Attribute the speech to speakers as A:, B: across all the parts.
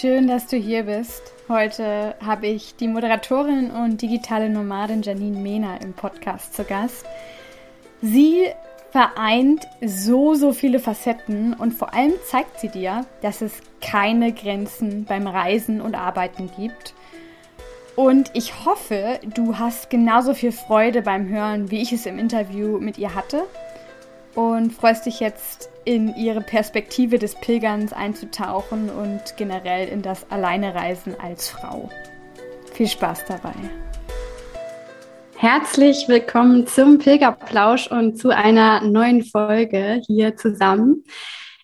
A: Schön, dass du hier bist. Heute habe ich die Moderatorin und digitale Nomadin Janine Mehner im Podcast zu Gast. Sie vereint so, so viele Facetten und vor allem zeigt sie dir, dass es keine Grenzen beim Reisen und Arbeiten gibt. Und ich hoffe, du hast genauso viel Freude beim Hören, wie ich es im Interview mit ihr hatte. Und freust dich jetzt in ihre Perspektive des Pilgerns einzutauchen und generell in das Alleinereisen als Frau. Viel Spaß dabei. Herzlich willkommen zum Pilgerplausch und zu einer neuen Folge hier zusammen.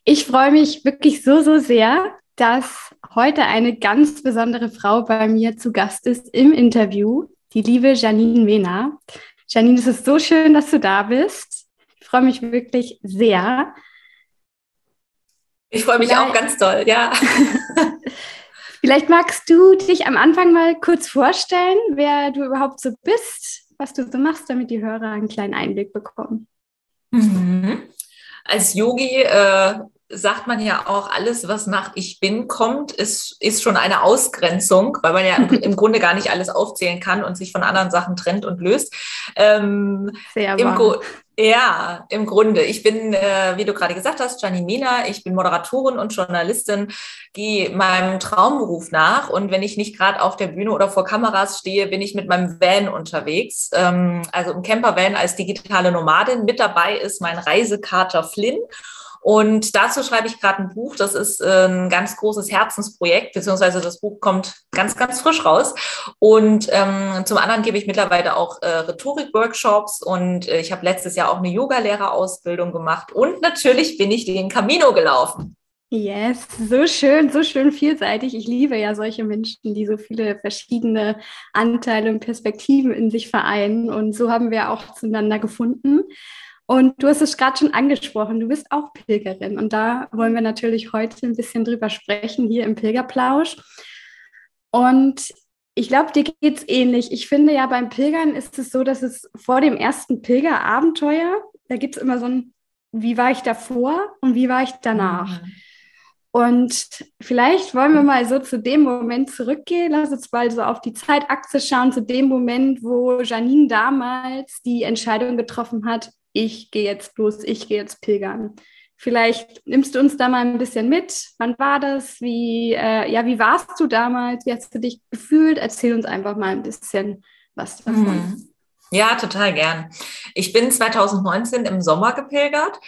A: Ich freue mich wirklich so, so sehr, dass heute eine ganz besondere Frau bei mir zu Gast ist im Interview, die liebe Janine Mena. Janine, es ist so schön, dass du da bist. Ich freue mich wirklich sehr.
B: Ich freue mich Vielleicht. auch ganz toll, ja.
A: Vielleicht magst du dich am Anfang mal kurz vorstellen, wer du überhaupt so bist, was du so machst, damit die Hörer einen kleinen Einblick bekommen.
B: Mhm. Als Yogi äh, sagt man ja auch, alles, was nach Ich bin kommt, ist, ist schon eine Ausgrenzung, weil man ja im, im Grunde gar nicht alles aufzählen kann und sich von anderen Sachen trennt und löst. Ähm, Sehr wahr. Ja, im Grunde. Ich bin, äh, wie du gerade gesagt hast, Gianni Mena. Ich bin Moderatorin und Journalistin, gehe meinem Traumberuf nach. Und wenn ich nicht gerade auf der Bühne oder vor Kameras stehe, bin ich mit meinem Van unterwegs. Ähm, also im Campervan als digitale Nomadin. Mit dabei ist mein Reisekater Flynn. Und dazu schreibe ich gerade ein Buch. Das ist äh, ein ganz großes Herzensprojekt, beziehungsweise das Buch kommt ganz, ganz frisch raus. Und ähm, zum anderen gebe ich mittlerweile auch äh, Rhetorik-Workshops und äh, ich habe letztes Jahr auch eine Yogalehrerausbildung gemacht. Und natürlich bin ich den Camino gelaufen.
A: Yes, so schön, so schön vielseitig. Ich liebe ja solche Menschen, die so viele verschiedene Anteile und Perspektiven in sich vereinen. Und so haben wir auch zueinander gefunden. Und du hast es gerade schon angesprochen, du bist auch Pilgerin. Und da wollen wir natürlich heute ein bisschen drüber sprechen, hier im Pilgerplausch. Und ich glaube, dir geht es ähnlich. Ich finde ja, beim Pilgern ist es so, dass es vor dem ersten Pilgerabenteuer, da gibt es immer so ein, wie war ich davor und wie war ich danach. Mhm. Und vielleicht wollen wir mal so zu dem Moment zurückgehen. Lass uns mal so auf die Zeitachse schauen, zu dem Moment, wo Janine damals die Entscheidung getroffen hat, ich gehe jetzt los, ich gehe jetzt pilgern. Vielleicht nimmst du uns da mal ein bisschen mit. Wann war das? Wie, äh, ja, wie warst du damals? Wie hast du dich gefühlt? Erzähl uns einfach mal ein bisschen was davon. Hm.
B: Ja, total gern. Ich bin 2019 im Sommer gepilgert.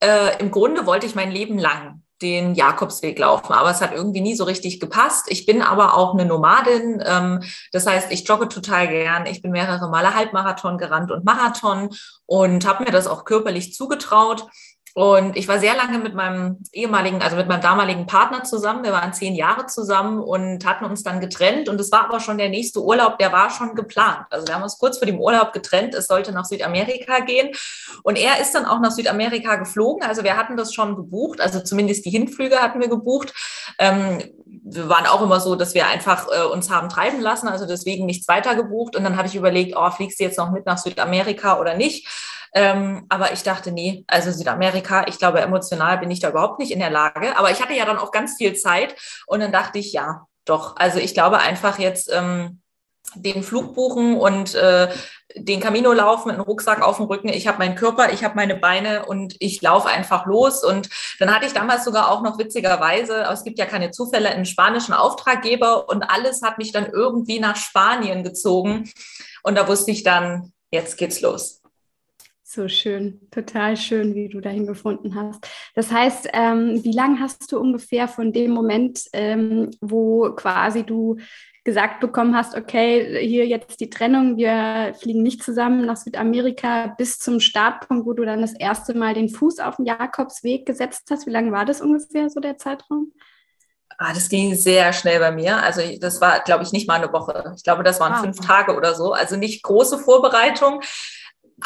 B: Äh, Im Grunde wollte ich mein Leben lang den Jakobsweg laufen, aber es hat irgendwie nie so richtig gepasst. Ich bin aber auch eine Nomadin, ähm, das heißt, ich jogge total gern. Ich bin mehrere Male Halbmarathon gerannt und Marathon und habe mir das auch körperlich zugetraut. Und ich war sehr lange mit meinem ehemaligen, also mit meinem damaligen Partner zusammen. Wir waren zehn Jahre zusammen und hatten uns dann getrennt. Und es war aber schon der nächste Urlaub, der war schon geplant. Also wir haben uns kurz vor dem Urlaub getrennt. Es sollte nach Südamerika gehen. Und er ist dann auch nach Südamerika geflogen. Also wir hatten das schon gebucht. Also zumindest die Hinflüge hatten wir gebucht. Ähm, wir waren auch immer so, dass wir einfach äh, uns haben treiben lassen. Also deswegen nichts weiter gebucht. Und dann habe ich überlegt, oh, fliegst du jetzt noch mit nach Südamerika oder nicht? Ähm, aber ich dachte, nee, also Südamerika, ich glaube, emotional bin ich da überhaupt nicht in der Lage. Aber ich hatte ja dann auch ganz viel Zeit und dann dachte ich, ja, doch. Also ich glaube einfach jetzt ähm, den Flug buchen und äh, den Camino laufen mit einem Rucksack auf dem Rücken. Ich habe meinen Körper, ich habe meine Beine und ich laufe einfach los. Und dann hatte ich damals sogar auch noch witzigerweise, es gibt ja keine Zufälle, einen spanischen Auftraggeber und alles hat mich dann irgendwie nach Spanien gezogen. Und da wusste ich dann, jetzt geht's los.
A: So schön, total schön, wie du dahin gefunden hast. Das heißt, ähm, wie lange hast du ungefähr von dem Moment, ähm, wo quasi du gesagt bekommen hast, okay, hier jetzt die Trennung, wir fliegen nicht zusammen nach Südamerika, bis zum Startpunkt, wo du dann das erste Mal den Fuß auf den Jakobsweg gesetzt hast? Wie lange war das ungefähr, so der Zeitraum?
B: Ah, das ging sehr schnell bei mir. Also das war, glaube ich, nicht mal eine Woche. Ich glaube, das waren. Ah, fünf Tage oder so. Also nicht große Vorbereitung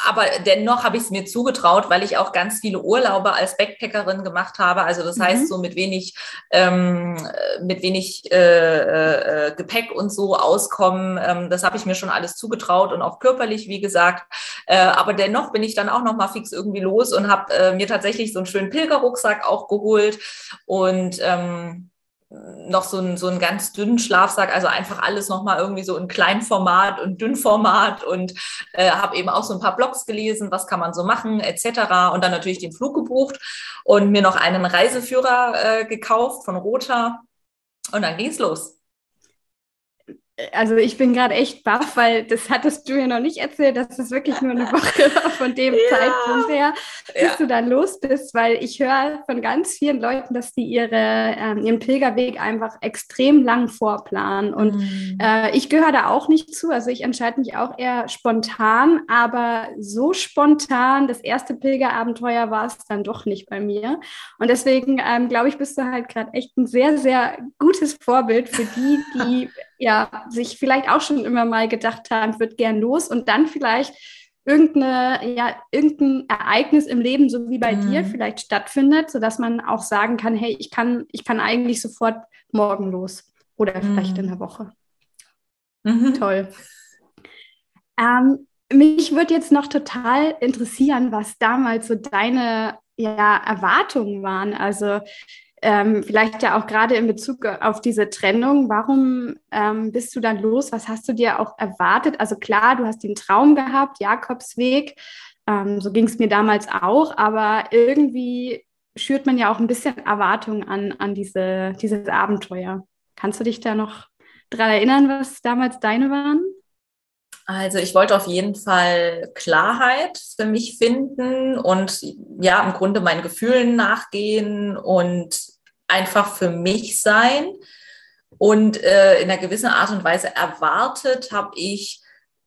B: aber dennoch habe ich es mir zugetraut, weil ich auch ganz viele Urlaube als Backpackerin gemacht habe. Also das mhm. heißt, so mit wenig, ähm, mit wenig äh, äh, Gepäck und so auskommen. Ähm, das habe ich mir schon alles zugetraut und auch körperlich, wie gesagt. Äh, aber dennoch bin ich dann auch noch mal fix irgendwie los und habe äh, mir tatsächlich so einen schönen Pilgerrucksack auch geholt und ähm, noch so einen, so einen ganz dünnen Schlafsack, also einfach alles nochmal irgendwie so in Kleinformat und Dünnformat und äh, habe eben auch so ein paar Blogs gelesen, was kann man so machen, etc. Und dann natürlich den Flug gebucht und mir noch einen Reiseführer äh, gekauft von Rota und dann ging es los
A: also ich bin gerade echt baff, weil das hattest du ja noch nicht erzählt, dass das wirklich nur eine Woche war von dem ja. Zeitpunkt her, bis ja. du dann los bist, weil ich höre von ganz vielen Leuten, dass die ihre, ähm, ihren Pilgerweg einfach extrem lang vorplanen. Und mhm. äh, ich gehöre da auch nicht zu. Also ich entscheide mich auch eher spontan, aber so spontan, das erste Pilgerabenteuer war es dann doch nicht bei mir. Und deswegen ähm, glaube ich, bist du halt gerade echt ein sehr, sehr gutes Vorbild für die, die ja, sich vielleicht auch schon immer mal gedacht haben, wird gern los und dann vielleicht irgendeine, ja, irgendein Ereignis im Leben, so wie bei mhm. dir, vielleicht stattfindet, sodass man auch sagen kann, hey, ich kann, ich kann eigentlich sofort morgen los oder mhm. vielleicht in der Woche. Mhm. Toll. Ähm, mich würde jetzt noch total interessieren, was damals so deine ja, Erwartungen waren. Also ähm, vielleicht ja auch gerade in Bezug auf diese Trennung, warum ähm, bist du dann los? Was hast du dir auch erwartet? Also klar, du hast den Traum gehabt, Jakobsweg, ähm, so ging es mir damals auch, aber irgendwie schürt man ja auch ein bisschen Erwartungen an, an diese, dieses Abenteuer. Kannst du dich da noch daran erinnern, was damals deine waren?
B: Also ich wollte auf jeden Fall Klarheit für mich finden und ja, im Grunde meinen Gefühlen nachgehen und einfach für mich sein. Und äh, in einer gewissen Art und Weise erwartet habe ich,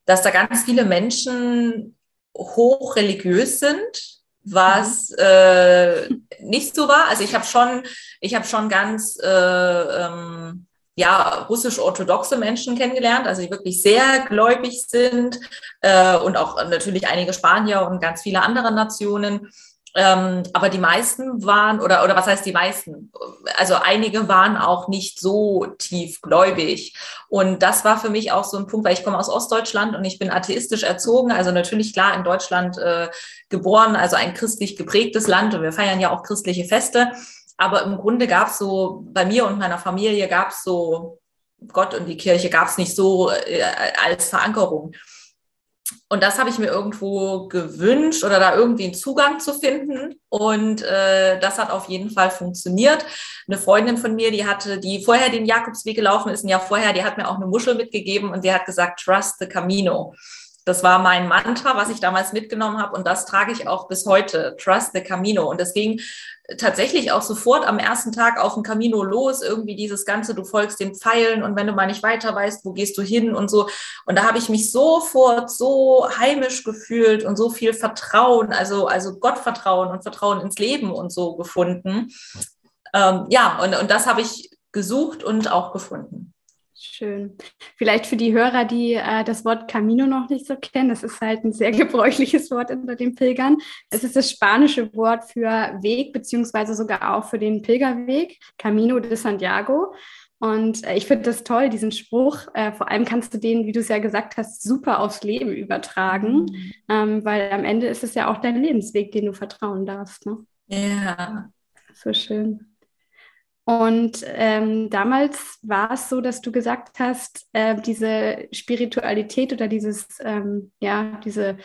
B: dass da ganz viele Menschen hochreligiös sind, was mhm. äh, nicht so war. Also ich habe schon, ich habe schon ganz äh, ähm, ja, russisch-orthodoxe Menschen kennengelernt, also die wirklich sehr gläubig sind äh, und auch natürlich einige Spanier und ganz viele andere Nationen. Ähm, aber die meisten waren, oder, oder was heißt die meisten? Also einige waren auch nicht so tiefgläubig. Und das war für mich auch so ein Punkt, weil ich komme aus Ostdeutschland und ich bin atheistisch erzogen. Also natürlich klar in Deutschland äh, geboren, also ein christlich geprägtes Land und wir feiern ja auch christliche Feste. Aber im Grunde gab es so, bei mir und meiner Familie gab es so, Gott und die Kirche gab es nicht so äh, als Verankerung. Und das habe ich mir irgendwo gewünscht oder da irgendwie einen Zugang zu finden. Und äh, das hat auf jeden Fall funktioniert. Eine Freundin von mir, die hatte, die vorher den Jakobsweg gelaufen ist, ein Jahr vorher, die hat mir auch eine Muschel mitgegeben und die hat gesagt, trust the Camino. Das war mein Mantra, was ich damals mitgenommen habe und das trage ich auch bis heute. Trust the Camino. Und das ging tatsächlich auch sofort am ersten Tag auf dem Camino los. Irgendwie dieses Ganze, du folgst den Pfeilen und wenn du mal nicht weiter weißt, wo gehst du hin und so. Und da habe ich mich sofort so heimisch gefühlt und so viel Vertrauen, also, also Gottvertrauen und Vertrauen ins Leben und so gefunden. Ähm, ja, und, und das habe ich gesucht und auch gefunden.
A: Schön. Vielleicht für die Hörer, die äh, das Wort Camino noch nicht so kennen, das ist halt ein sehr gebräuchliches Wort unter den Pilgern. Es ist das spanische Wort für Weg, beziehungsweise sogar auch für den Pilgerweg, Camino de Santiago. Und äh, ich finde das toll, diesen Spruch. Äh, vor allem kannst du den, wie du es ja gesagt hast, super aufs Leben übertragen, mhm. ähm, weil am Ende ist es ja auch dein Lebensweg, den du vertrauen darfst. Ne?
B: Ja.
A: So schön. Und ähm, damals war es so, dass du gesagt hast, äh, diese Spiritualität oder dieses, ähm, ja, diese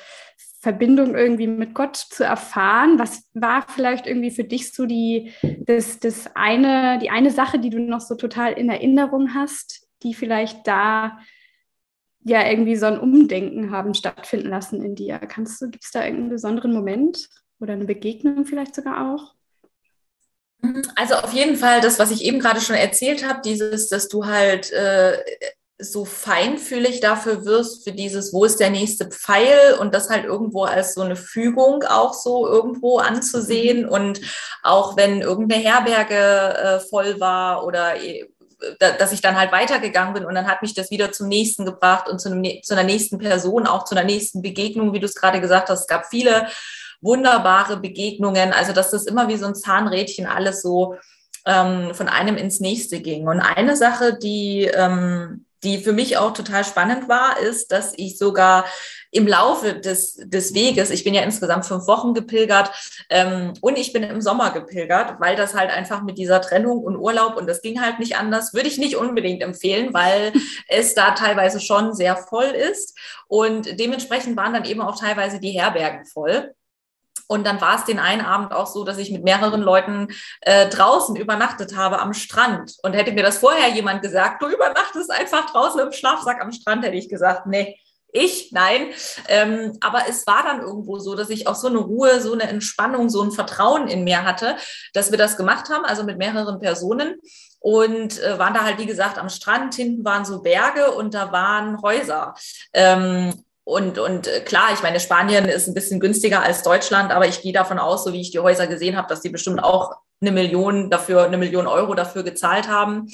A: Verbindung irgendwie mit Gott zu erfahren. Was war vielleicht irgendwie für dich so die, das, das eine, die eine Sache, die du noch so total in Erinnerung hast, die vielleicht da ja irgendwie so ein Umdenken haben stattfinden lassen in dir? Kannst du, gibt es da irgendeinen besonderen Moment oder eine Begegnung vielleicht sogar auch?
B: Also auf jeden Fall das, was ich eben gerade schon erzählt habe, dieses, dass du halt äh, so feinfühlig dafür wirst, für dieses, wo ist der nächste Pfeil und das halt irgendwo als so eine Fügung auch so irgendwo anzusehen. Mhm. Und auch wenn irgendeine Herberge äh, voll war oder äh, dass ich dann halt weitergegangen bin und dann hat mich das wieder zum nächsten gebracht und zu, einem, zu einer nächsten Person, auch zu einer nächsten Begegnung, wie du es gerade gesagt hast. Es gab viele wunderbare Begegnungen, also dass das immer wie so ein Zahnrädchen alles so ähm, von einem ins nächste ging. Und eine Sache, die ähm, die für mich auch total spannend war, ist, dass ich sogar im Laufe des, des Weges, ich bin ja insgesamt fünf Wochen gepilgert ähm, und ich bin im Sommer gepilgert, weil das halt einfach mit dieser Trennung und Urlaub und das ging halt nicht anders, würde ich nicht unbedingt empfehlen, weil es da teilweise schon sehr voll ist und dementsprechend waren dann eben auch teilweise die Herbergen voll. Und dann war es den einen Abend auch so, dass ich mit mehreren Leuten äh, draußen übernachtet habe am Strand. Und hätte mir das vorher jemand gesagt, du übernachtest einfach draußen im Schlafsack am Strand, hätte ich gesagt, nee, ich, nein. Ähm, aber es war dann irgendwo so, dass ich auch so eine Ruhe, so eine Entspannung, so ein Vertrauen in mir hatte, dass wir das gemacht haben, also mit mehreren Personen. Und äh, waren da halt, wie gesagt, am Strand. Hinten waren so Berge und da waren Häuser. Ähm, und, und äh, klar, ich meine, Spanien ist ein bisschen günstiger als Deutschland, aber ich gehe davon aus, so wie ich die Häuser gesehen habe, dass die bestimmt auch eine Million dafür, eine Million Euro dafür gezahlt haben.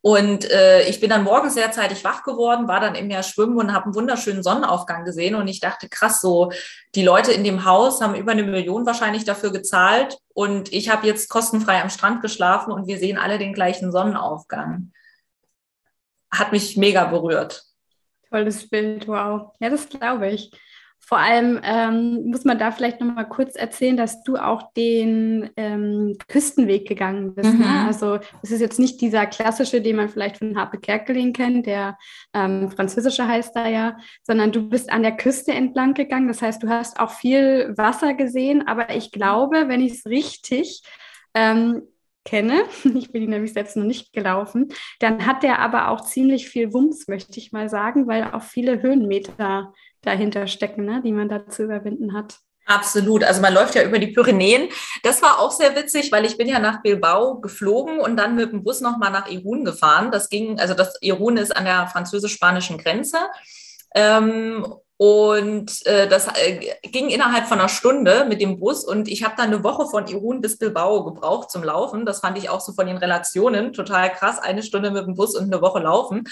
B: Und äh, ich bin dann morgens sehr zeitig wach geworden, war dann im Meer schwimmen und habe einen wunderschönen Sonnenaufgang gesehen. Und ich dachte, krass, so die Leute in dem Haus haben über eine Million wahrscheinlich dafür gezahlt. Und ich habe jetzt kostenfrei am Strand geschlafen und wir sehen alle den gleichen Sonnenaufgang. Hat mich mega berührt.
A: Tolles Bild, wow. Ja, das glaube ich. Vor allem ähm, muss man da vielleicht noch mal kurz erzählen, dass du auch den ähm, Küstenweg gegangen bist. Ne? Mhm. Ne? Also es ist jetzt nicht dieser klassische, den man vielleicht von Harpe Kerkeling kennt, der ähm, französische heißt da ja, sondern du bist an der Küste entlang gegangen. Das heißt, du hast auch viel Wasser gesehen, aber ich glaube, wenn ich es richtig ähm, kenne, ich bin ihn nämlich selbst noch nicht gelaufen, dann hat der aber auch ziemlich viel Wumms, möchte ich mal sagen, weil auch viele Höhenmeter dahinter stecken, ne, die man da zu überwinden hat.
B: Absolut. Also man läuft ja über die Pyrenäen. Das war auch sehr witzig, weil ich bin ja nach Bilbao geflogen und dann mit dem Bus nochmal nach Irun gefahren. Das ging, also das Irun ist an der französisch-spanischen Grenze. Ähm, und äh, das äh, ging innerhalb von einer Stunde mit dem Bus und ich habe dann eine Woche von Irun bis Bilbao gebraucht zum Laufen. Das fand ich auch so von den Relationen total krass. Eine Stunde mit dem Bus und eine Woche laufen.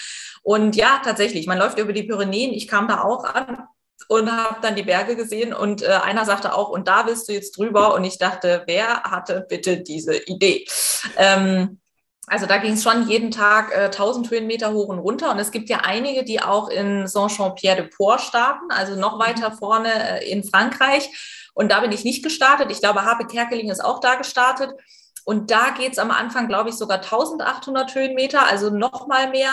B: Und ja, tatsächlich, man läuft über die Pyrenäen. Ich kam da auch an und habe dann die Berge gesehen und äh, einer sagte auch, und da willst du jetzt drüber. Und ich dachte, wer hatte bitte diese Idee? Ähm, also da ging es schon jeden Tag äh, 1000 Höhenmeter hoch und runter. Und es gibt ja einige, die auch in Saint-Jean-Pierre-de-Port starten, also noch mhm. weiter vorne äh, in Frankreich. Und da bin ich nicht gestartet. Ich glaube, Habe Kerkeling ist auch da gestartet. Und da geht es am Anfang, glaube ich, sogar 1800 Höhenmeter, also noch mal mehr.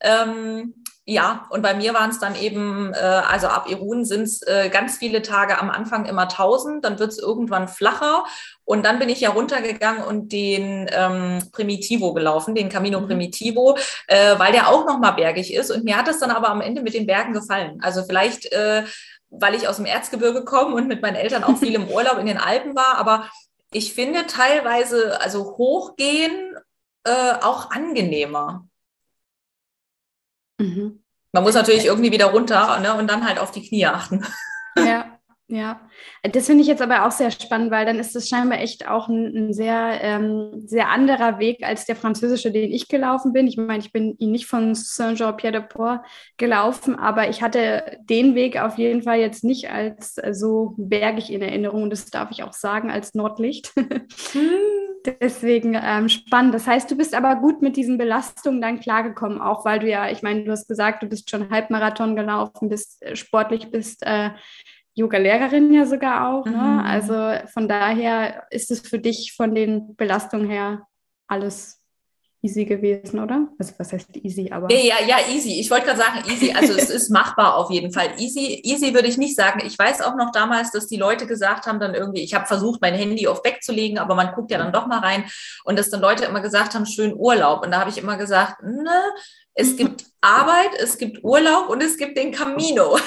B: Ähm, ja, und bei mir waren es dann eben, äh, also ab Irun sind es äh, ganz viele Tage am Anfang immer 1000, dann wird es irgendwann flacher und dann bin ich ja runtergegangen und den ähm, Primitivo gelaufen, den Camino mhm. Primitivo, äh, weil der auch nochmal bergig ist und mir hat es dann aber am Ende mit den Bergen gefallen. Also vielleicht, äh, weil ich aus dem Erzgebirge komme und mit meinen Eltern auch viel im Urlaub in den Alpen war, aber ich finde teilweise, also hochgehen äh, auch angenehmer. Mhm. Man muss natürlich irgendwie wieder runter ne, und dann halt auf die Knie achten.
A: Ja, ja. Das finde ich jetzt aber auch sehr spannend, weil dann ist es scheinbar echt auch ein, ein sehr, ähm, sehr anderer Weg als der französische, den ich gelaufen bin. Ich meine, ich bin ihn nicht von Saint-Jean-Pierre-de-Port gelaufen, aber ich hatte den Weg auf jeden Fall jetzt nicht als so bergig in Erinnerung. Und das darf ich auch sagen, als Nordlicht. Hm. Deswegen ähm, spannend. Das heißt, du bist aber gut mit diesen Belastungen dann klargekommen, auch weil du ja, ich meine, du hast gesagt, du bist schon Halbmarathon gelaufen, bist äh, sportlich, bist äh, Yoga-Lehrerin ja sogar auch. Ne? Mhm. Also von daher ist es für dich von den Belastungen her alles easy gewesen, oder? Also was heißt easy, aber.
B: Ja, ja, ja easy. Ich wollte gerade sagen, easy. Also es ist machbar auf jeden Fall. Easy, easy würde ich nicht sagen. Ich weiß auch noch damals, dass die Leute gesagt haben, dann irgendwie, ich habe versucht, mein Handy auf wegzulegen, aber man guckt ja dann doch mal rein und dass dann Leute immer gesagt haben, schön Urlaub. Und da habe ich immer gesagt, ne, es gibt Arbeit, es gibt Urlaub und es gibt den Camino.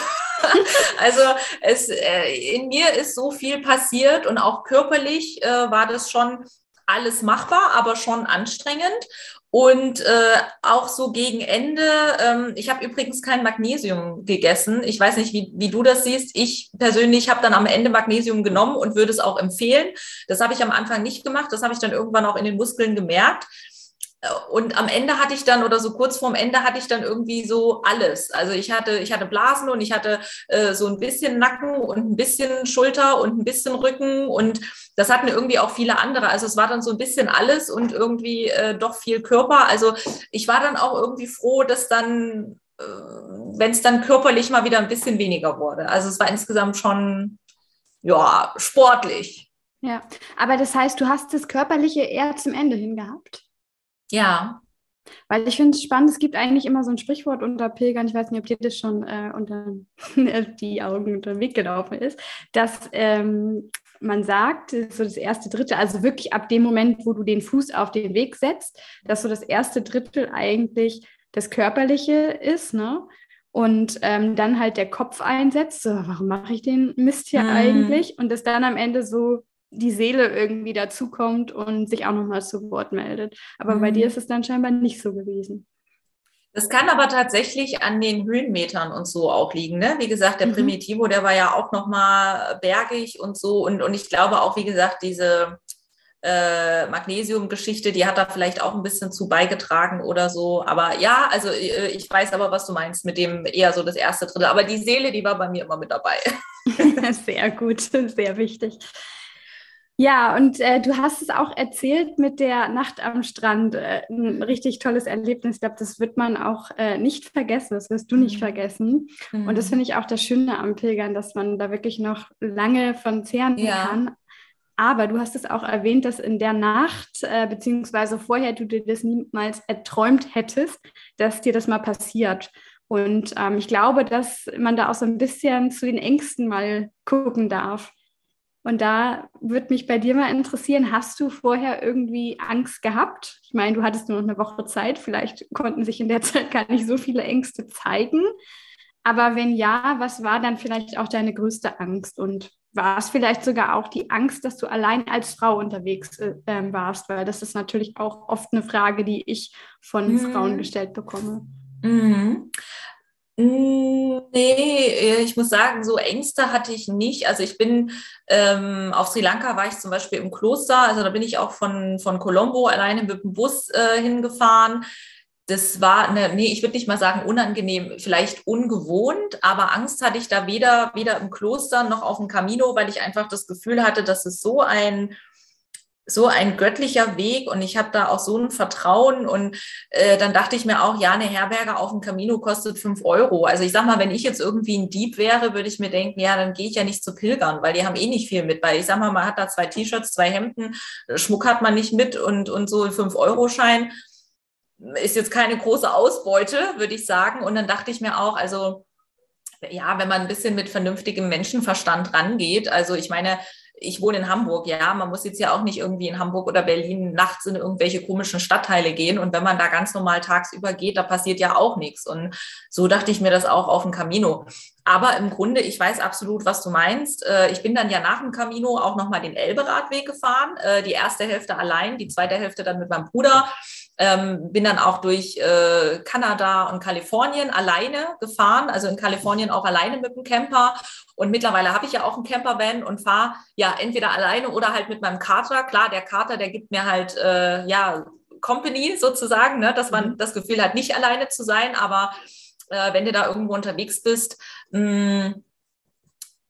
B: also es, äh, in mir ist so viel passiert und auch körperlich äh, war das schon alles machbar, aber schon anstrengend. Und äh, auch so gegen Ende, ähm, ich habe übrigens kein Magnesium gegessen. Ich weiß nicht, wie, wie du das siehst. Ich persönlich habe dann am Ende Magnesium genommen und würde es auch empfehlen. Das habe ich am Anfang nicht gemacht. Das habe ich dann irgendwann auch in den Muskeln gemerkt. Und am Ende hatte ich dann, oder so kurz vorm Ende hatte ich dann irgendwie so alles. Also ich hatte, ich hatte Blasen und ich hatte äh, so ein bisschen Nacken und ein bisschen Schulter und ein bisschen Rücken und das hatten irgendwie auch viele andere. Also es war dann so ein bisschen alles und irgendwie äh, doch viel Körper. Also ich war dann auch irgendwie froh, dass dann, äh, wenn es dann körperlich mal wieder ein bisschen weniger wurde. Also es war insgesamt schon, ja, sportlich.
A: Ja, aber das heißt, du hast das Körperliche eher zum Ende hin gehabt?
B: Ja.
A: Weil ich finde es spannend, es gibt eigentlich immer so ein Sprichwort unter Pilgern, ich weiß nicht, ob dir das schon äh, unter die Augen unter den Weg gelaufen ist, dass ähm, man sagt, so das erste Drittel, also wirklich ab dem Moment, wo du den Fuß auf den Weg setzt, dass so das erste Drittel eigentlich das Körperliche ist, ne? Und ähm, dann halt der Kopf einsetzt, so, warum mache ich den Mist hier mm. eigentlich? Und das dann am Ende so die Seele irgendwie dazukommt und sich auch nochmal zu Wort meldet. Aber mhm. bei dir ist es dann scheinbar nicht so gewesen.
B: Das kann aber tatsächlich an den Höhenmetern und so auch liegen. Ne? Wie gesagt, der mhm. Primitivo, der war ja auch nochmal bergig und so. Und, und ich glaube auch, wie gesagt, diese äh, Magnesium-Geschichte, die hat da vielleicht auch ein bisschen zu beigetragen oder so. Aber ja, also äh, ich weiß aber, was du meinst mit dem eher so das erste Drittel. Aber die Seele, die war bei mir immer mit dabei.
A: sehr gut, sehr wichtig. Ja, und äh, du hast es auch erzählt mit der Nacht am Strand. Äh, ein richtig tolles Erlebnis. Ich glaube, das wird man auch äh, nicht vergessen. Das wirst du nicht mhm. vergessen. Mhm. Und das mhm. finde ich auch das Schöne am Pilgern, dass man da wirklich noch lange von zehren ja. kann. Aber du hast es auch erwähnt, dass in der Nacht, äh, beziehungsweise vorher du dir das niemals erträumt hättest, dass dir das mal passiert. Und ähm, ich glaube, dass man da auch so ein bisschen zu den Ängsten mal gucken darf. Und da würde mich bei dir mal interessieren, hast du vorher irgendwie Angst gehabt? Ich meine, du hattest nur noch eine Woche Zeit, vielleicht konnten sich in der Zeit gar nicht so viele Ängste zeigen. Aber wenn ja, was war dann vielleicht auch deine größte Angst? Und war es vielleicht sogar auch die Angst, dass du allein als Frau unterwegs äh, ähm, warst? Weil das ist natürlich auch oft eine Frage, die ich von mhm. Frauen gestellt bekomme.
B: Mhm. Hm, nee, äh, ich muss sagen, so Ängste hatte ich nicht. Also ich bin ähm, auf Sri Lanka war ich zum Beispiel im Kloster, also da bin ich auch von, von Colombo alleine mit dem Bus äh, hingefahren. Das war eine, nee, ich würde nicht mal sagen unangenehm, vielleicht ungewohnt, aber Angst hatte ich da weder, weder im Kloster noch auf dem Camino, weil ich einfach das Gefühl hatte, dass es so ein so ein göttlicher Weg und ich habe da auch so ein Vertrauen und äh, dann dachte ich mir auch, ja, eine Herberge auf dem Camino kostet fünf Euro. Also ich sag mal, wenn ich jetzt irgendwie ein Dieb wäre, würde ich mir denken, ja, dann gehe ich ja nicht zu Pilgern, weil die haben eh nicht viel mit, weil ich sag mal, man hat da zwei T-Shirts, zwei Hemden, Schmuck hat man nicht mit und, und so ein fünf Euro Schein ist jetzt keine große Ausbeute, würde ich sagen. Und dann dachte ich mir auch, also ja, wenn man ein bisschen mit vernünftigem Menschenverstand rangeht, also ich meine, ich wohne in Hamburg, ja, man muss jetzt ja auch nicht irgendwie in Hamburg oder Berlin nachts in irgendwelche komischen Stadtteile gehen. Und wenn man da ganz normal tagsüber geht, da passiert ja auch nichts. Und so dachte ich mir das auch auf dem Camino. Aber im Grunde, ich weiß absolut, was du meinst. Äh, ich bin dann ja nach dem Camino auch nochmal den Elberadweg gefahren. Äh, die erste Hälfte allein, die zweite Hälfte dann mit meinem Bruder. Ähm, bin dann auch durch äh, Kanada und Kalifornien alleine gefahren, also in Kalifornien auch alleine mit dem Camper. Und mittlerweile habe ich ja auch einen Campervan und fahre ja entweder alleine oder halt mit meinem Kater. Klar, der Kater, der gibt mir halt äh, ja Company sozusagen, ne, dass man mhm. das Gefühl hat, nicht alleine zu sein. Aber äh, wenn du da irgendwo unterwegs bist, mh, mm,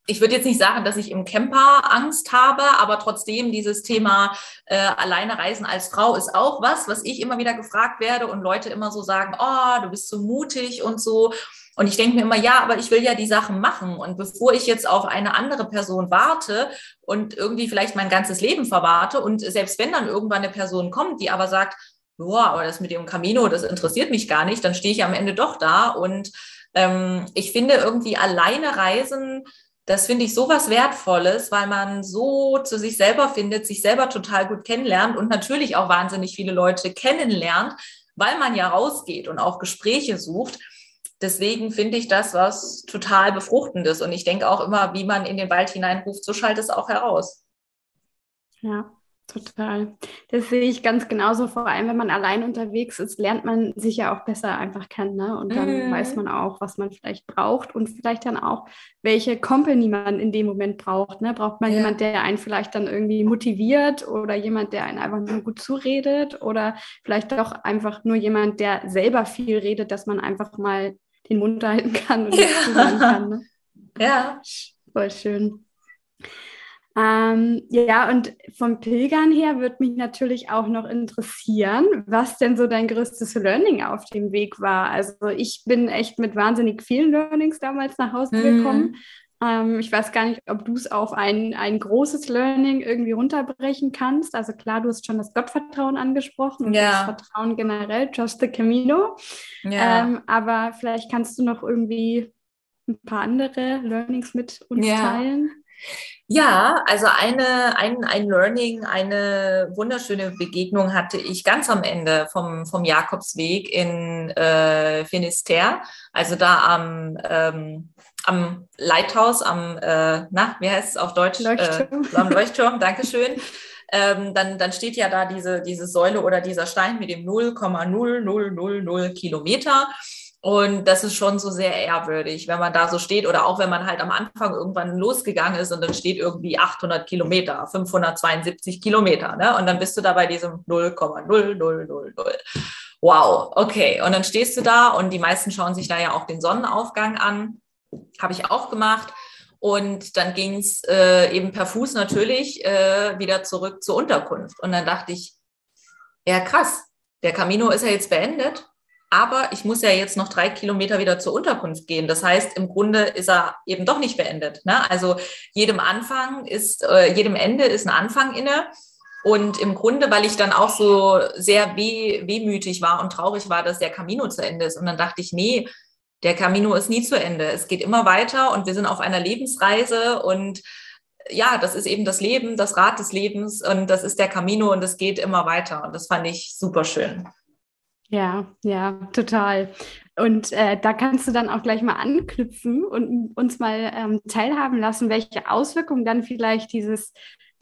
B: ich würde jetzt nicht sagen, dass ich im Camper Angst habe, aber trotzdem dieses Thema äh, alleine reisen als Frau ist auch was, was ich immer wieder gefragt werde und Leute immer so sagen, oh, du bist so mutig und so. Und ich denke mir immer, ja, aber ich will ja die Sachen machen. Und bevor ich jetzt auf eine andere Person warte und irgendwie vielleicht mein ganzes Leben verwarte und selbst wenn dann irgendwann eine Person kommt, die aber sagt, boah, aber das mit dem Camino, das interessiert mich gar nicht, dann stehe ich am Ende doch da. Und ähm, ich finde irgendwie alleine reisen, das finde ich so was Wertvolles, weil man so zu sich selber findet, sich selber total gut kennenlernt und natürlich auch wahnsinnig viele Leute kennenlernt, weil man ja rausgeht und auch Gespräche sucht. Deswegen finde ich das was total Befruchtendes. Und ich denke auch immer, wie man in den Wald hineinruft, so schaltet es auch heraus.
A: Ja, Total. Das sehe ich ganz genauso. Vor allem, wenn man allein unterwegs ist, lernt man sich ja auch besser einfach kennen. Ne? Und dann mm. weiß man auch, was man vielleicht braucht und vielleicht dann auch, welche Company man in dem Moment braucht. Ne? Braucht man ja. jemand, der einen vielleicht dann irgendwie motiviert oder jemand, der einen einfach nur gut zuredet oder vielleicht doch einfach nur jemand, der selber viel redet, dass man einfach mal den Mund halten kann und ja. zuhören kann. Ne?
B: Ja.
A: Voll schön. Ähm, ja, und vom Pilgern her würde mich natürlich auch noch interessieren, was denn so dein größtes Learning auf dem Weg war. Also ich bin echt mit wahnsinnig vielen Learnings damals nach Hause mhm. gekommen. Ähm, ich weiß gar nicht, ob du es auf ein, ein großes Learning irgendwie runterbrechen kannst. Also klar, du hast schon das Gottvertrauen angesprochen und ja. das Vertrauen generell, Trust the Camino. Ja. Ähm, aber vielleicht kannst du noch irgendwie ein paar andere Learnings mit uns ja. teilen.
B: Ja, also eine, ein, ein Learning, eine wunderschöne Begegnung hatte ich ganz am Ende vom, vom Jakobsweg in äh, Finisterre, also da am, ähm, am Lighthouse, am, äh, na, wie heißt es auf Deutsch? Leuchtturm. Äh, am Leuchtturm, Dankeschön. Ähm, dann, dann steht ja da diese, diese Säule oder dieser Stein mit dem 0,0000 Kilometer. Und das ist schon so sehr ehrwürdig, wenn man da so steht oder auch wenn man halt am Anfang irgendwann losgegangen ist und dann steht irgendwie 800 Kilometer, 572 Kilometer, ne? Und dann bist du da bei diesem 0,0000. Wow, okay. Und dann stehst du da und die meisten schauen sich da ja auch den Sonnenaufgang an. Habe ich auch gemacht. Und dann ging es äh, eben per Fuß natürlich äh, wieder zurück zur Unterkunft. Und dann dachte ich, ja krass, der Camino ist ja jetzt beendet aber ich muss ja jetzt noch drei Kilometer wieder zur Unterkunft gehen. Das heißt, im Grunde ist er eben doch nicht beendet. Ne? Also jedem Anfang ist, äh, jedem Ende ist ein Anfang inne. Und im Grunde, weil ich dann auch so sehr weh, wehmütig war und traurig war, dass der Camino zu Ende ist. Und dann dachte ich, nee, der Camino ist nie zu Ende. Es geht immer weiter und wir sind auf einer Lebensreise und ja, das ist eben das Leben, das Rad des Lebens und das ist der Camino und es geht immer weiter. Und das fand ich super schön.
A: Ja, ja, total. Und äh, da kannst du dann auch gleich mal anknüpfen und uns mal ähm, teilhaben lassen, welche Auswirkungen dann vielleicht dieses,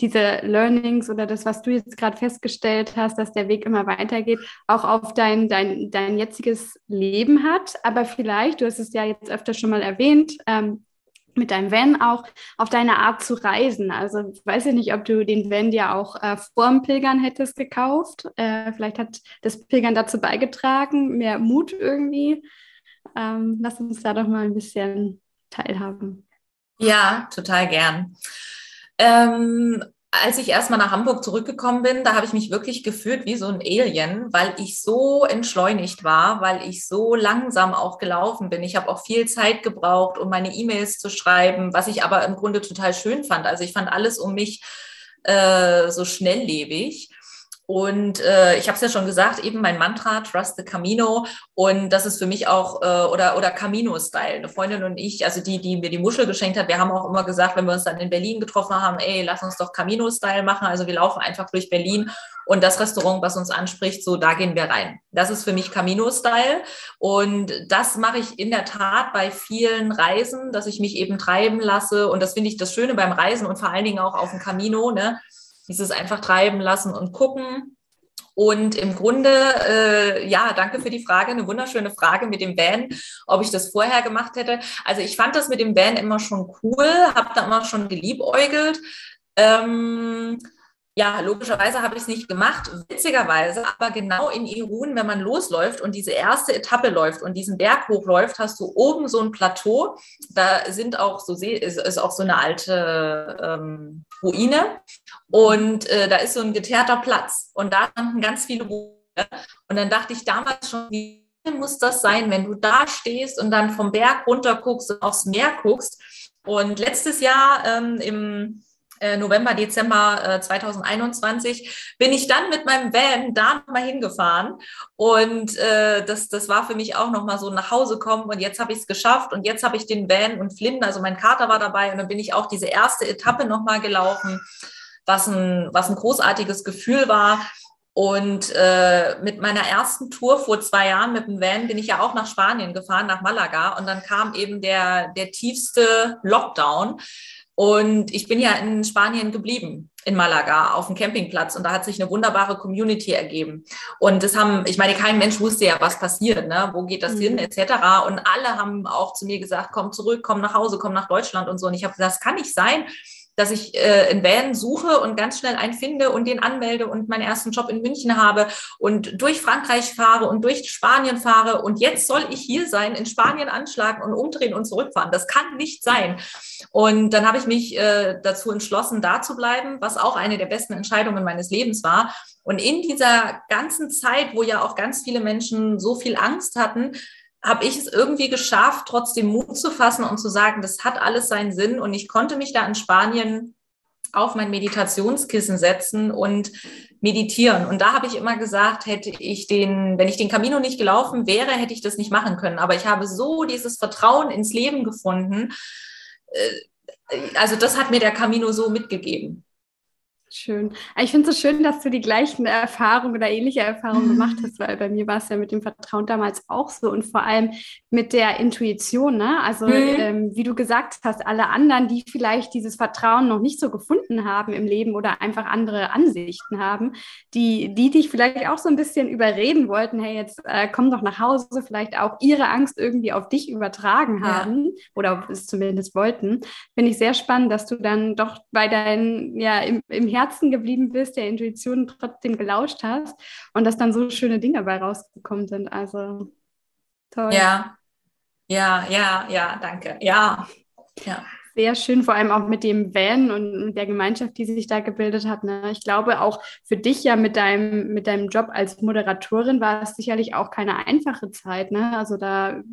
A: diese Learnings oder das, was du jetzt gerade festgestellt hast, dass der Weg immer weitergeht, auch auf dein, dein, dein jetziges Leben hat. Aber vielleicht, du hast es ja jetzt öfter schon mal erwähnt, ähm, mit deinem Van auch auf deine Art zu reisen. Also ich weiß ja nicht, ob du den Van dir auch äh, vor dem Pilgern hättest gekauft. Äh, vielleicht hat das Pilgern dazu beigetragen, mehr Mut irgendwie. Ähm, lass uns da doch mal ein bisschen teilhaben.
B: Ja, total gern. Ähm, als ich erstmal nach Hamburg zurückgekommen bin, da habe ich mich wirklich gefühlt wie so ein Alien, weil ich so entschleunigt war, weil ich so langsam auch gelaufen bin. Ich habe auch viel Zeit gebraucht, um meine E-Mails zu schreiben, was ich aber im Grunde total schön fand. Also ich fand alles um mich äh, so schnelllebig. Und äh, ich habe es ja schon gesagt, eben mein Mantra, Trust the Camino. Und das ist für mich auch, äh, oder, oder Camino-Style. Eine Freundin und ich, also die, die mir die Muschel geschenkt hat, wir haben auch immer gesagt, wenn wir uns dann in Berlin getroffen haben, ey, lass uns doch Camino-Style machen. Also wir laufen einfach durch Berlin und das Restaurant, was uns anspricht, so da gehen wir rein. Das ist für mich Camino-Style. Und das mache ich in der Tat bei vielen Reisen, dass ich mich eben treiben lasse. Und das finde ich das Schöne beim Reisen und vor allen Dingen auch auf dem Camino, ne? Dieses einfach treiben lassen und gucken. Und im Grunde, äh, ja, danke für die Frage, eine wunderschöne Frage mit dem Van, ob ich das vorher gemacht hätte. Also ich fand das mit dem Van immer schon cool, habe da immer schon geliebäugelt. Ähm, ja, logischerweise habe ich es nicht gemacht, witzigerweise, aber genau in Irun, wenn man losläuft und diese erste Etappe läuft und diesen Berg hochläuft, hast du oben so ein Plateau. Da sind auch so ist, ist auch so eine alte ähm, Ruine und äh, da ist so ein geteerter Platz und da standen ganz viele Ruine. Und dann dachte ich damals schon, wie muss das sein, wenn du da stehst und dann vom Berg runter guckst und aufs Meer guckst. Und letztes Jahr ähm, im äh, November, Dezember äh, 2021, bin ich dann mit meinem Van da nochmal hingefahren. Und äh, das, das war für mich auch nochmal so nach Hause kommen. Und jetzt habe ich es geschafft. Und jetzt habe ich den Van und Flynn, also mein Kater war dabei. Und dann bin ich auch diese erste Etappe nochmal gelaufen, was ein, was ein großartiges Gefühl war. Und äh, mit meiner ersten Tour vor zwei Jahren mit dem Van bin ich ja auch nach Spanien gefahren, nach Malaga. Und dann kam eben der, der tiefste Lockdown. Und ich bin ja in Spanien geblieben. in Malaga auf dem Campingplatz und da hat sich eine wunderbare Community ergeben. Und das haben, ich meine, kein Mensch wusste ja, was passiert, ne? wo geht das mhm. hin, etc. Und alle haben auch zu mir gesagt, komm zurück, komm nach Hause, komm nach Deutschland und so. Und ich habe gesagt, das kann nicht sein, dass ich äh, in Van suche und ganz schnell einen finde und den anmelde und meinen ersten Job in München habe und durch Frankreich fahre und durch Spanien fahre und jetzt soll ich hier sein, in Spanien anschlagen und umdrehen und zurückfahren. Das kann nicht sein. Und dann habe ich mich äh, dazu entschlossen, da zu bleiben, was auch eine der besten Entscheidungen meines Lebens war. Und in dieser ganzen Zeit, wo ja auch ganz viele Menschen so viel Angst hatten, habe ich es irgendwie geschafft, trotzdem Mut zu fassen und zu sagen, das hat alles seinen Sinn. Und ich konnte mich da in Spanien auf mein Meditationskissen setzen und meditieren. Und da habe ich immer gesagt, hätte ich den, wenn ich den Camino nicht gelaufen wäre, hätte ich das nicht machen können. Aber ich habe so dieses Vertrauen ins Leben gefunden. Äh, also das hat mir der Camino so mitgegeben.
A: Schön. Ich finde es so schön, dass du die gleichen Erfahrungen oder ähnliche Erfahrungen gemacht hast, weil bei mir war es ja mit dem Vertrauen damals auch so und vor allem mit der Intuition. Ne? Also, mhm. ähm, wie du gesagt hast, alle anderen, die vielleicht dieses Vertrauen noch nicht so gefunden haben im Leben oder einfach andere Ansichten haben, die, die dich vielleicht auch so ein bisschen überreden wollten, hey, jetzt äh, komm doch nach Hause, vielleicht auch ihre Angst irgendwie auf dich übertragen haben ja. oder es zumindest wollten, finde ich sehr spannend, dass du dann doch bei deinen, ja, im, im Herzen Herzen geblieben bist, der Intuition trotzdem gelauscht hast und dass dann so schöne Dinge dabei rausgekommen sind. Also
B: toll. Ja, ja, ja, ja, danke. Ja,
A: ja. Sehr schön, vor allem auch mit dem Van und der Gemeinschaft, die sich da gebildet hat. Ne? Ich glaube, auch für dich ja mit deinem, mit deinem Job als Moderatorin war es sicherlich auch keine einfache Zeit. Ne? Also da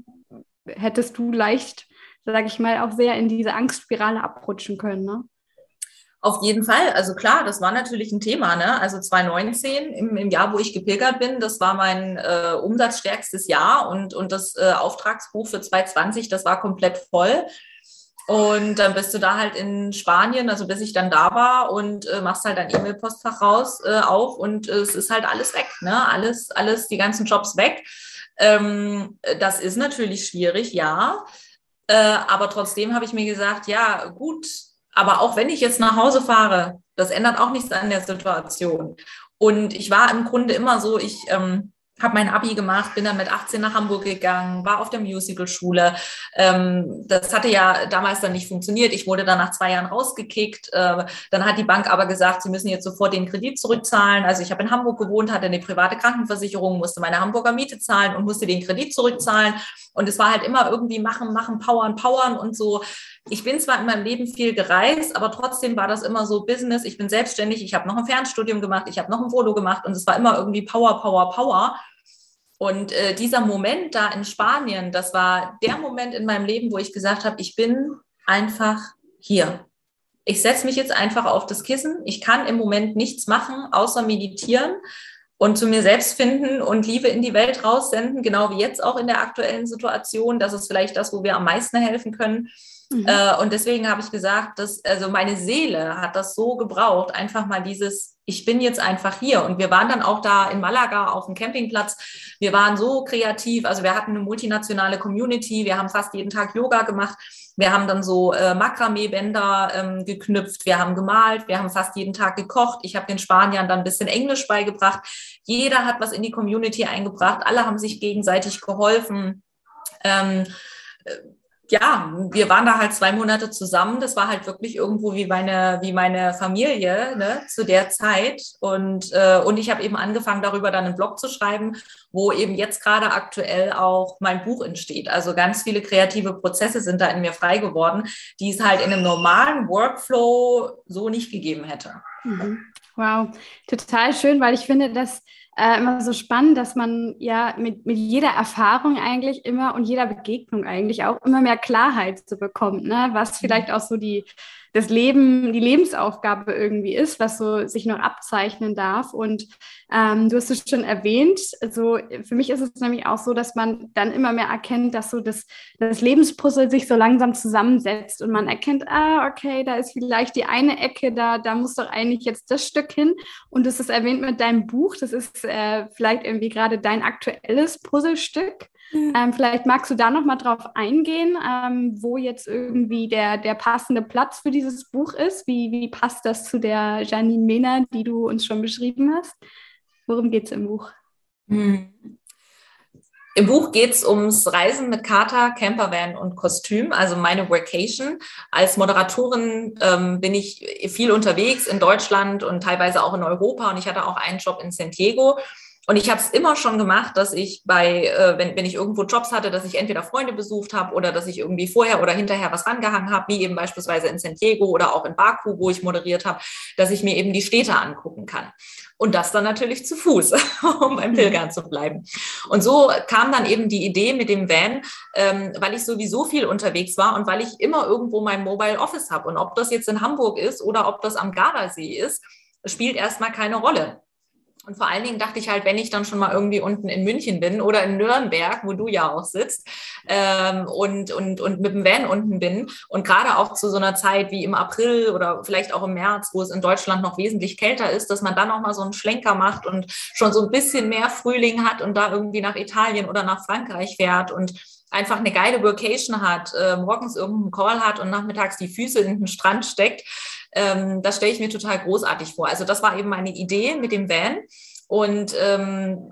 A: hättest du leicht, sage ich mal, auch sehr in diese Angstspirale abrutschen können. Ne?
B: Auf jeden Fall. Also klar, das war natürlich ein Thema. Ne? Also 2019, im, im Jahr, wo ich gepilgert bin, das war mein äh, umsatzstärkstes Jahr und, und das äh, Auftragsbuch für 2020, das war komplett voll. Und dann bist du da halt in Spanien, also bis ich dann da war und äh, machst halt dein E-Mail-Postfach raus äh, auf und äh, es ist halt alles weg, ne? Alles, alles, die ganzen Jobs weg. Ähm, das ist natürlich schwierig, ja. Äh, aber trotzdem habe ich mir gesagt, ja, gut, aber auch wenn ich jetzt nach Hause fahre, das ändert auch nichts an der Situation. Und ich war im Grunde immer so, ich ähm, habe mein Abi gemacht, bin dann mit 18 nach Hamburg gegangen, war auf der Musicalschule. Ähm, das hatte ja damals dann nicht funktioniert. Ich wurde dann nach zwei Jahren rausgekickt. Äh, dann hat die Bank aber gesagt, sie müssen jetzt sofort den Kredit zurückzahlen. Also ich habe in Hamburg gewohnt, hatte eine private Krankenversicherung, musste meine Hamburger Miete zahlen und musste den Kredit zurückzahlen. Und es war halt immer irgendwie machen, machen, powern, powern und so. Ich bin zwar in meinem Leben viel gereist, aber trotzdem war das immer so Business. Ich bin selbstständig, ich habe noch ein Fernstudium gemacht, ich habe noch ein Volo gemacht und es war immer irgendwie Power, Power, Power. Und äh, dieser Moment da in Spanien, das war der Moment in meinem Leben, wo ich gesagt habe, ich bin einfach hier. Ich setze mich jetzt einfach auf das Kissen. Ich kann im Moment nichts machen, außer meditieren und zu mir selbst finden und Liebe in die Welt raussenden, genau wie jetzt auch in der aktuellen Situation. Das ist vielleicht das, wo wir am meisten helfen können. Mhm. Äh, und deswegen habe ich gesagt, dass, also meine Seele hat das so gebraucht, einfach mal dieses, ich bin jetzt einfach hier. Und wir waren dann auch da in Malaga auf dem Campingplatz. Wir waren so kreativ, also wir hatten eine multinationale Community, wir haben fast jeden Tag Yoga gemacht. Wir haben dann so äh, Makramee-Bänder ähm, geknüpft, wir haben gemalt, wir haben fast jeden Tag gekocht. Ich habe den Spaniern dann ein bisschen Englisch beigebracht. Jeder hat was in die Community eingebracht, alle haben sich gegenseitig geholfen. Ähm, äh, ja, wir waren da halt zwei Monate zusammen. Das war halt wirklich irgendwo wie meine, wie meine Familie ne, zu der Zeit. Und, äh, und ich habe eben angefangen, darüber dann einen Blog zu schreiben, wo eben jetzt gerade aktuell auch mein Buch entsteht. Also ganz viele kreative Prozesse sind da in mir frei geworden, die es halt in einem normalen Workflow so nicht gegeben hätte.
A: Mhm. Wow, total schön, weil ich finde, dass äh, immer so spannend, dass man ja mit, mit jeder Erfahrung eigentlich immer und jeder Begegnung eigentlich auch immer mehr Klarheit zu bekommt, ne? was mhm. vielleicht auch so die, das Leben, die Lebensaufgabe irgendwie ist, was so sich noch abzeichnen darf. Und ähm, du hast es schon erwähnt, also für mich ist es nämlich auch so, dass man dann immer mehr erkennt, dass so das, das Lebenspuzzle sich so langsam zusammensetzt und man erkennt, ah, okay, da ist vielleicht die eine Ecke, da, da muss doch eigentlich jetzt das Stück hin. Und das ist erwähnt mit deinem Buch, das ist äh, vielleicht irgendwie gerade dein aktuelles Puzzlestück. Mhm. Ähm, vielleicht magst du da noch mal drauf eingehen, ähm, wo jetzt irgendwie der, der passende Platz für dieses Buch ist. Wie, wie passt das zu der Janine Mehner, die du uns schon beschrieben hast? Worum geht es im Buch?
B: Mhm. Im Buch geht es ums Reisen mit Kater, Campervan und Kostüm, also meine Workation. Als Moderatorin ähm, bin ich viel unterwegs in Deutschland und teilweise auch in Europa und ich hatte auch einen Job in San Diego. Und ich habe es immer schon gemacht, dass ich bei, äh, wenn, wenn ich irgendwo Jobs hatte, dass ich entweder Freunde besucht habe oder dass ich irgendwie vorher oder hinterher was rangehangen habe, wie eben beispielsweise in San Diego oder auch in Baku, wo ich moderiert habe, dass ich mir eben die Städte angucken kann. Und das dann natürlich zu Fuß, um beim Pilgern zu bleiben. Und so kam dann eben die Idee mit dem Van, ähm, weil ich sowieso viel unterwegs war und weil ich immer irgendwo mein Mobile Office habe. Und ob das jetzt in Hamburg ist oder ob das am Gardasee ist, spielt erstmal keine Rolle. Und vor allen Dingen dachte ich halt, wenn ich dann schon mal irgendwie unten in München bin oder in Nürnberg, wo du ja auch sitzt, ähm, und, und, und mit dem Van unten bin und gerade auch zu so einer Zeit wie im April oder vielleicht auch im März, wo es in Deutschland noch wesentlich kälter ist, dass man dann auch mal so einen Schlenker macht und schon so ein bisschen mehr Frühling hat und da irgendwie nach Italien oder nach Frankreich fährt und einfach eine geile Vocation hat, äh, morgens irgendeinen Call hat und nachmittags die Füße in den Strand steckt, ähm, das stelle ich mir total großartig vor. Also das war eben meine Idee mit dem Van. Und ähm,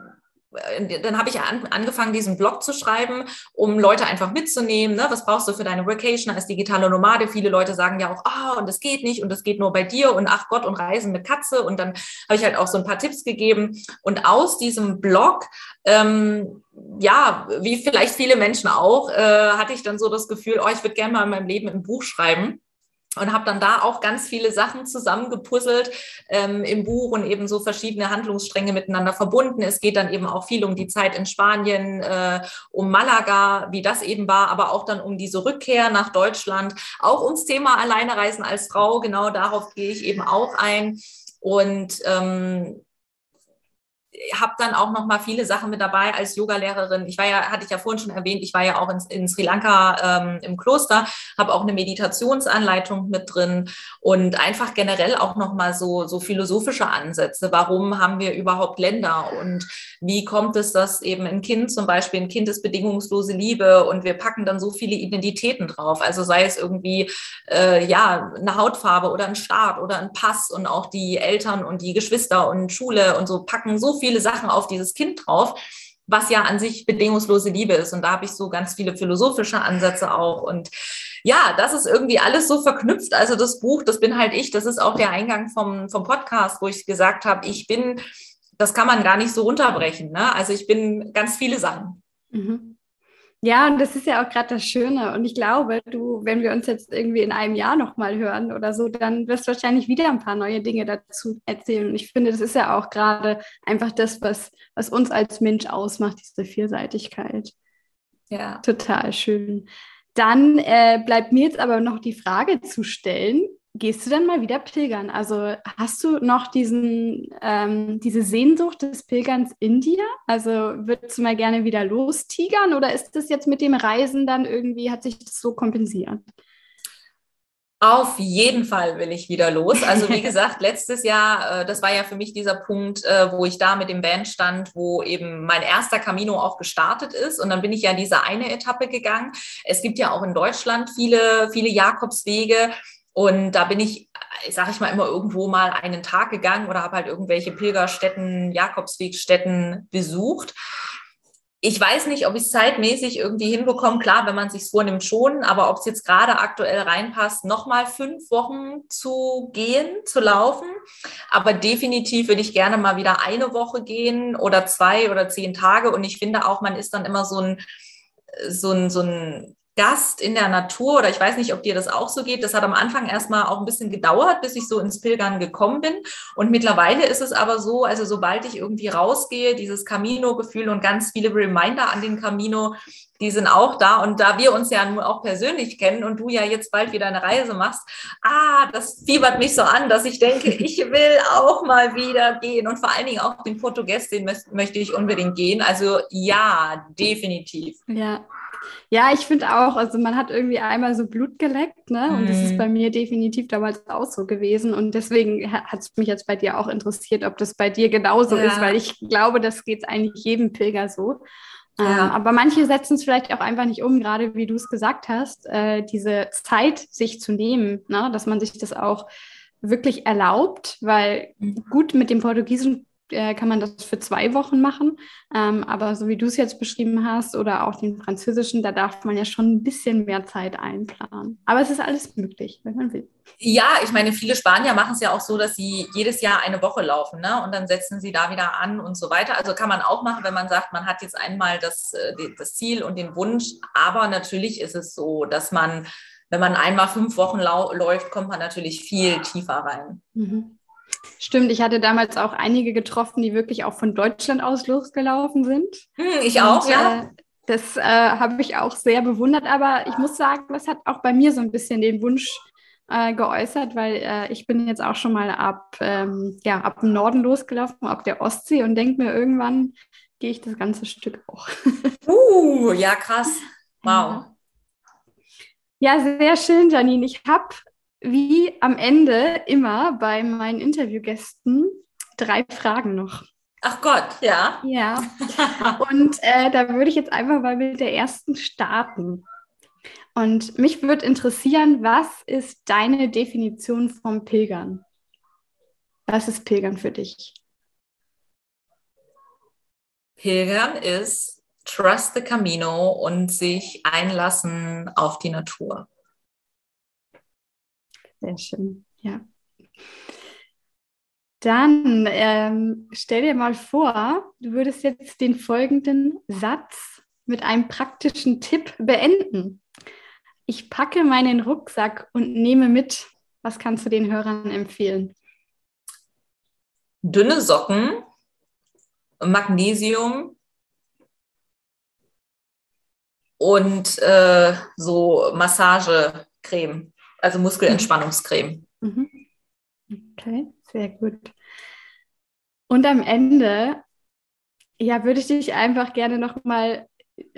B: dann habe ich an, angefangen, diesen Blog zu schreiben, um Leute einfach mitzunehmen. Ne? Was brauchst du für deine Vacation als digitale Nomade? Viele Leute sagen ja auch, ah, oh, und das geht nicht und das geht nur bei dir und ach Gott und Reisen mit Katze. Und dann habe ich halt auch so ein paar Tipps gegeben. Und aus diesem Blog, ähm, ja, wie vielleicht viele Menschen auch, äh, hatte ich dann so das Gefühl, oh, ich würde gerne mal in meinem Leben ein Buch schreiben und habe dann da auch ganz viele Sachen zusammengepuzzelt ähm, im Buch und eben so verschiedene Handlungsstränge miteinander verbunden. Es geht dann eben auch viel um die Zeit in Spanien, äh, um Malaga, wie das eben war, aber auch dann um diese Rückkehr nach Deutschland, auch ums Thema Alleinereisen als Frau. Genau darauf gehe ich eben auch ein. Und ähm, habe dann auch noch mal viele Sachen mit dabei als Yogalehrerin. Ich war ja, hatte ich ja vorhin schon erwähnt, ich war ja auch in, in Sri Lanka ähm, im Kloster, habe auch eine Meditationsanleitung mit drin und einfach generell auch noch mal so so philosophische Ansätze. Warum haben wir überhaupt Länder und wie kommt es, dass eben ein Kind zum Beispiel ein Kind ist bedingungslose Liebe und wir packen dann so viele Identitäten drauf. Also sei es irgendwie äh, ja eine Hautfarbe oder ein Staat oder ein Pass und auch die Eltern und die Geschwister und Schule und so packen so viele Sachen auf dieses Kind drauf, was ja an sich bedingungslose Liebe ist. Und da habe ich so ganz viele philosophische Ansätze auch. Und ja, das ist irgendwie alles so verknüpft. Also das Buch, das bin halt ich. Das ist auch der Eingang vom, vom Podcast, wo ich gesagt habe, ich bin, das kann man gar nicht so runterbrechen. Ne? Also ich bin ganz viele Sachen.
A: Mhm. Ja, und das ist ja auch gerade das Schöne. Und ich glaube, du, wenn wir uns jetzt irgendwie in einem Jahr nochmal hören oder so, dann wirst du wahrscheinlich wieder ein paar neue Dinge dazu erzählen. Und ich finde, das ist ja auch gerade einfach das, was, was uns als Mensch ausmacht, diese Vielseitigkeit. Ja. Total schön. Dann äh, bleibt mir jetzt aber noch die Frage zu stellen, gehst du dann mal wieder pilgern? Also hast du noch diesen, ähm, diese Sehnsucht des Pilgerns in dir? Also würdest du mal gerne wieder lostigern oder ist das jetzt mit dem Reisen dann irgendwie, hat sich das so kompensiert?
B: Auf jeden Fall will ich wieder los. Also wie gesagt, letztes Jahr, äh, das war ja für mich dieser Punkt, äh, wo ich da mit dem Band stand, wo eben mein erster Camino auch gestartet ist. Und dann bin ich ja diese eine Etappe gegangen. Es gibt ja auch in Deutschland viele, viele Jakobswege. Und da bin ich, sage ich mal, immer irgendwo mal einen Tag gegangen oder habe halt irgendwelche Pilgerstätten, Jakobswegstätten besucht. Ich weiß nicht, ob ich es zeitmäßig irgendwie hinbekomme. Klar, wenn man sich vornimmt schon, aber ob es jetzt gerade aktuell reinpasst, nochmal fünf Wochen zu gehen, zu laufen. Aber definitiv würde ich gerne mal wieder eine Woche gehen oder zwei oder zehn Tage. Und ich finde auch, man ist dann immer so ein, so ein, so ein Gast in der Natur oder ich weiß nicht, ob dir das auch so geht. Das hat am Anfang erstmal auch ein bisschen gedauert, bis ich so ins Pilgern gekommen bin. Und mittlerweile ist es aber so, also sobald ich irgendwie rausgehe, dieses Camino-Gefühl und ganz viele Reminder an den Camino, die sind auch da. Und da wir uns ja nur auch persönlich kennen und du ja jetzt bald wieder eine Reise machst, ah, das fiebert mich so an, dass ich denke, ich will auch mal wieder gehen. Und vor allen Dingen auch den Portugies, den möchte ich unbedingt gehen. Also ja, definitiv.
A: Ja. Ja, ich finde auch, also man hat irgendwie einmal so Blut geleckt, ne? Und das ist mhm. bei mir definitiv damals auch so gewesen. Und deswegen hat es mich jetzt bei dir auch interessiert, ob das bei dir genauso ja. ist, weil ich glaube, das geht eigentlich jedem Pilger so. Ja. Ähm, aber manche setzen es vielleicht auch einfach nicht um, gerade wie du es gesagt hast, äh, diese Zeit sich zu nehmen, ne? dass man sich das auch wirklich erlaubt, weil mhm. gut mit dem portugiesischen äh, kann man das für zwei Wochen machen. Ähm, aber so wie du es jetzt beschrieben hast oder auch den französischen, da darf man ja schon ein bisschen mehr Zeit einplanen. Aber es ist alles möglich, wenn man will.
B: Ja, ich meine, viele Spanier machen es ja auch so, dass sie jedes Jahr eine Woche laufen ne? und dann setzen sie da wieder an und so weiter. Also kann man auch machen, wenn man sagt, man hat jetzt einmal das, äh, das Ziel und den Wunsch. Aber natürlich ist es so, dass man, wenn man einmal fünf Wochen läuft, kommt man natürlich viel tiefer rein. Mhm.
A: Stimmt, ich hatte damals auch einige getroffen, die wirklich auch von Deutschland aus losgelaufen sind.
B: Hm, ich auch, Und, ja.
A: Äh, das äh, habe ich auch sehr bewundert, aber ich muss sagen, das hat auch bei mir so ein bisschen den Wunsch äh, geäußert, weil äh, ich bin jetzt auch schon mal ab, ähm, ja, ab dem Norden losgelaufen, ab der Ostsee und denke mir, irgendwann gehe ich das ganze Stück hoch.
B: uh, ja, krass. Wow.
A: Ja, sehr schön, Janine. Ich habe wie am Ende immer bei meinen Interviewgästen drei Fragen noch.
B: Ach Gott, ja.
A: Ja. Und äh, da würde ich jetzt einfach mal mit der ersten starten. Und mich würde interessieren, was ist deine Definition vom Pilgern? Was ist Pilgern für dich?
B: Pilgern ist Trust the Camino und sich einlassen auf die Natur.
A: Sehr schön, ja. Dann ähm, stell dir mal vor, du würdest jetzt den folgenden Satz mit einem praktischen Tipp beenden. Ich packe meinen Rucksack und nehme mit. Was kannst du den Hörern empfehlen?
B: Dünne Socken, Magnesium und äh, so Massagecreme also Muskelentspannungscreme. Mhm.
A: Okay, sehr gut. Und am Ende, ja, würde ich dich einfach gerne nochmal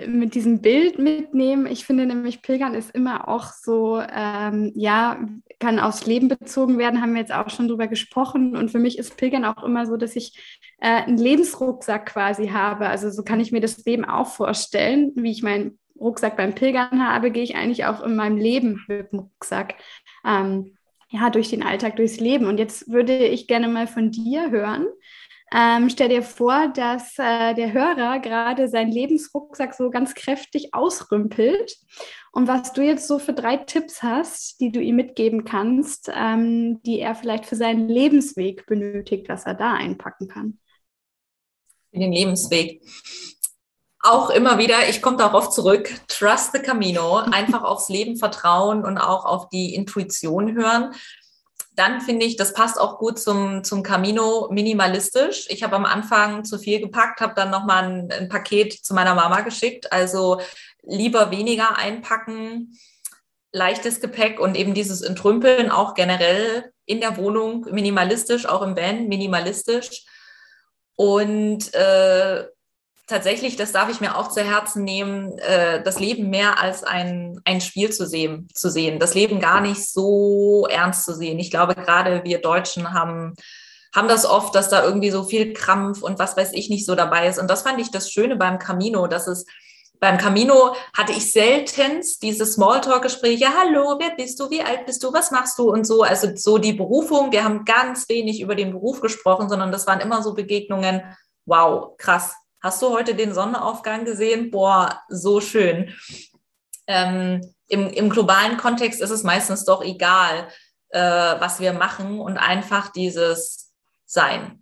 A: mit diesem Bild mitnehmen. Ich finde nämlich, Pilgern ist immer auch so, ähm, ja, kann aufs Leben bezogen werden, haben wir jetzt auch schon drüber gesprochen. Und für mich ist Pilgern auch immer so, dass ich äh, einen Lebensrucksack quasi habe. Also so kann ich mir das Leben auch vorstellen, wie ich mein Rucksack beim Pilgern habe, gehe ich eigentlich auch in meinem Leben mit dem Rucksack. Ähm, ja, durch den Alltag, durchs Leben. Und jetzt würde ich gerne mal von dir hören. Ähm, stell dir vor, dass äh, der Hörer gerade seinen Lebensrucksack so ganz kräftig ausrümpelt. Und was du jetzt so für drei Tipps hast, die du ihm mitgeben kannst, ähm, die er vielleicht für seinen Lebensweg benötigt, was er da einpacken kann.
B: Für den Lebensweg auch immer wieder, ich komme darauf zurück, trust the Camino, einfach aufs Leben vertrauen und auch auf die Intuition hören. Dann finde ich, das passt auch gut zum, zum Camino minimalistisch. Ich habe am Anfang zu viel gepackt, habe dann nochmal ein, ein Paket zu meiner Mama geschickt. Also lieber weniger einpacken, leichtes Gepäck und eben dieses Entrümpeln auch generell in der Wohnung minimalistisch, auch im Van minimalistisch. Und äh, tatsächlich, das darf ich mir auch zu Herzen nehmen, äh, das Leben mehr als ein, ein Spiel zu sehen, zu sehen, das Leben gar nicht so ernst zu sehen. Ich glaube, gerade wir Deutschen haben, haben das oft, dass da irgendwie so viel Krampf und was weiß ich nicht so dabei ist. Und das fand ich das Schöne beim Camino, dass es beim Camino hatte ich seltenst diese Smalltalk-Gespräche, hallo, wer bist du, wie alt bist du, was machst du? Und so. Also so die Berufung, wir haben ganz wenig über den Beruf gesprochen, sondern das waren immer so Begegnungen, wow, krass, Hast du heute den Sonnenaufgang gesehen? Boah, so schön. Ähm, im, Im globalen Kontext ist es meistens doch egal, äh, was wir machen und einfach dieses Sein.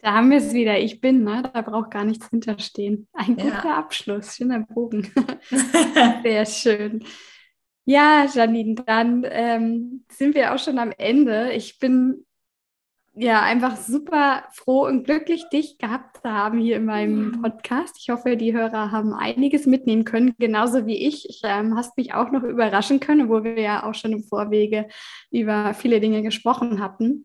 A: Da haben wir es wieder. Ich bin, ne? da braucht gar nichts hinterstehen. Ein guter ja. Abschluss, schöner Bogen. Sehr schön. Ja, Janine, dann ähm, sind wir auch schon am Ende. Ich bin ja, einfach super froh und glücklich, dich gehabt zu haben hier in meinem Podcast. Ich hoffe, die Hörer haben einiges mitnehmen können, genauso wie ich. Ich ähm, hast mich auch noch überraschen können, wo wir ja auch schon im Vorwege über viele Dinge gesprochen hatten.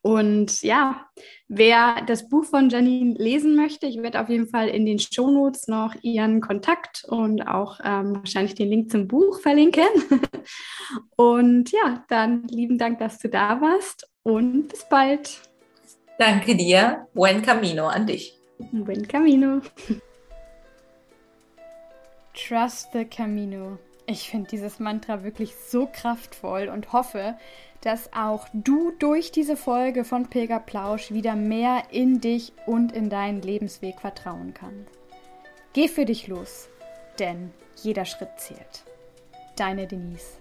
A: Und ja, wer das Buch von Janine lesen möchte, ich werde auf jeden Fall in den Shownotes noch ihren Kontakt und auch ähm, wahrscheinlich den Link zum Buch verlinken. und ja, dann lieben Dank, dass du da warst und bis bald.
B: Danke dir. Buen Camino an dich.
A: Buen Camino. Trust the Camino. Ich finde dieses Mantra wirklich so kraftvoll und hoffe, dass auch du durch diese Folge von Pilgerplausch wieder mehr in dich und in deinen Lebensweg vertrauen kannst. Geh für dich los, denn jeder Schritt zählt. Deine Denise.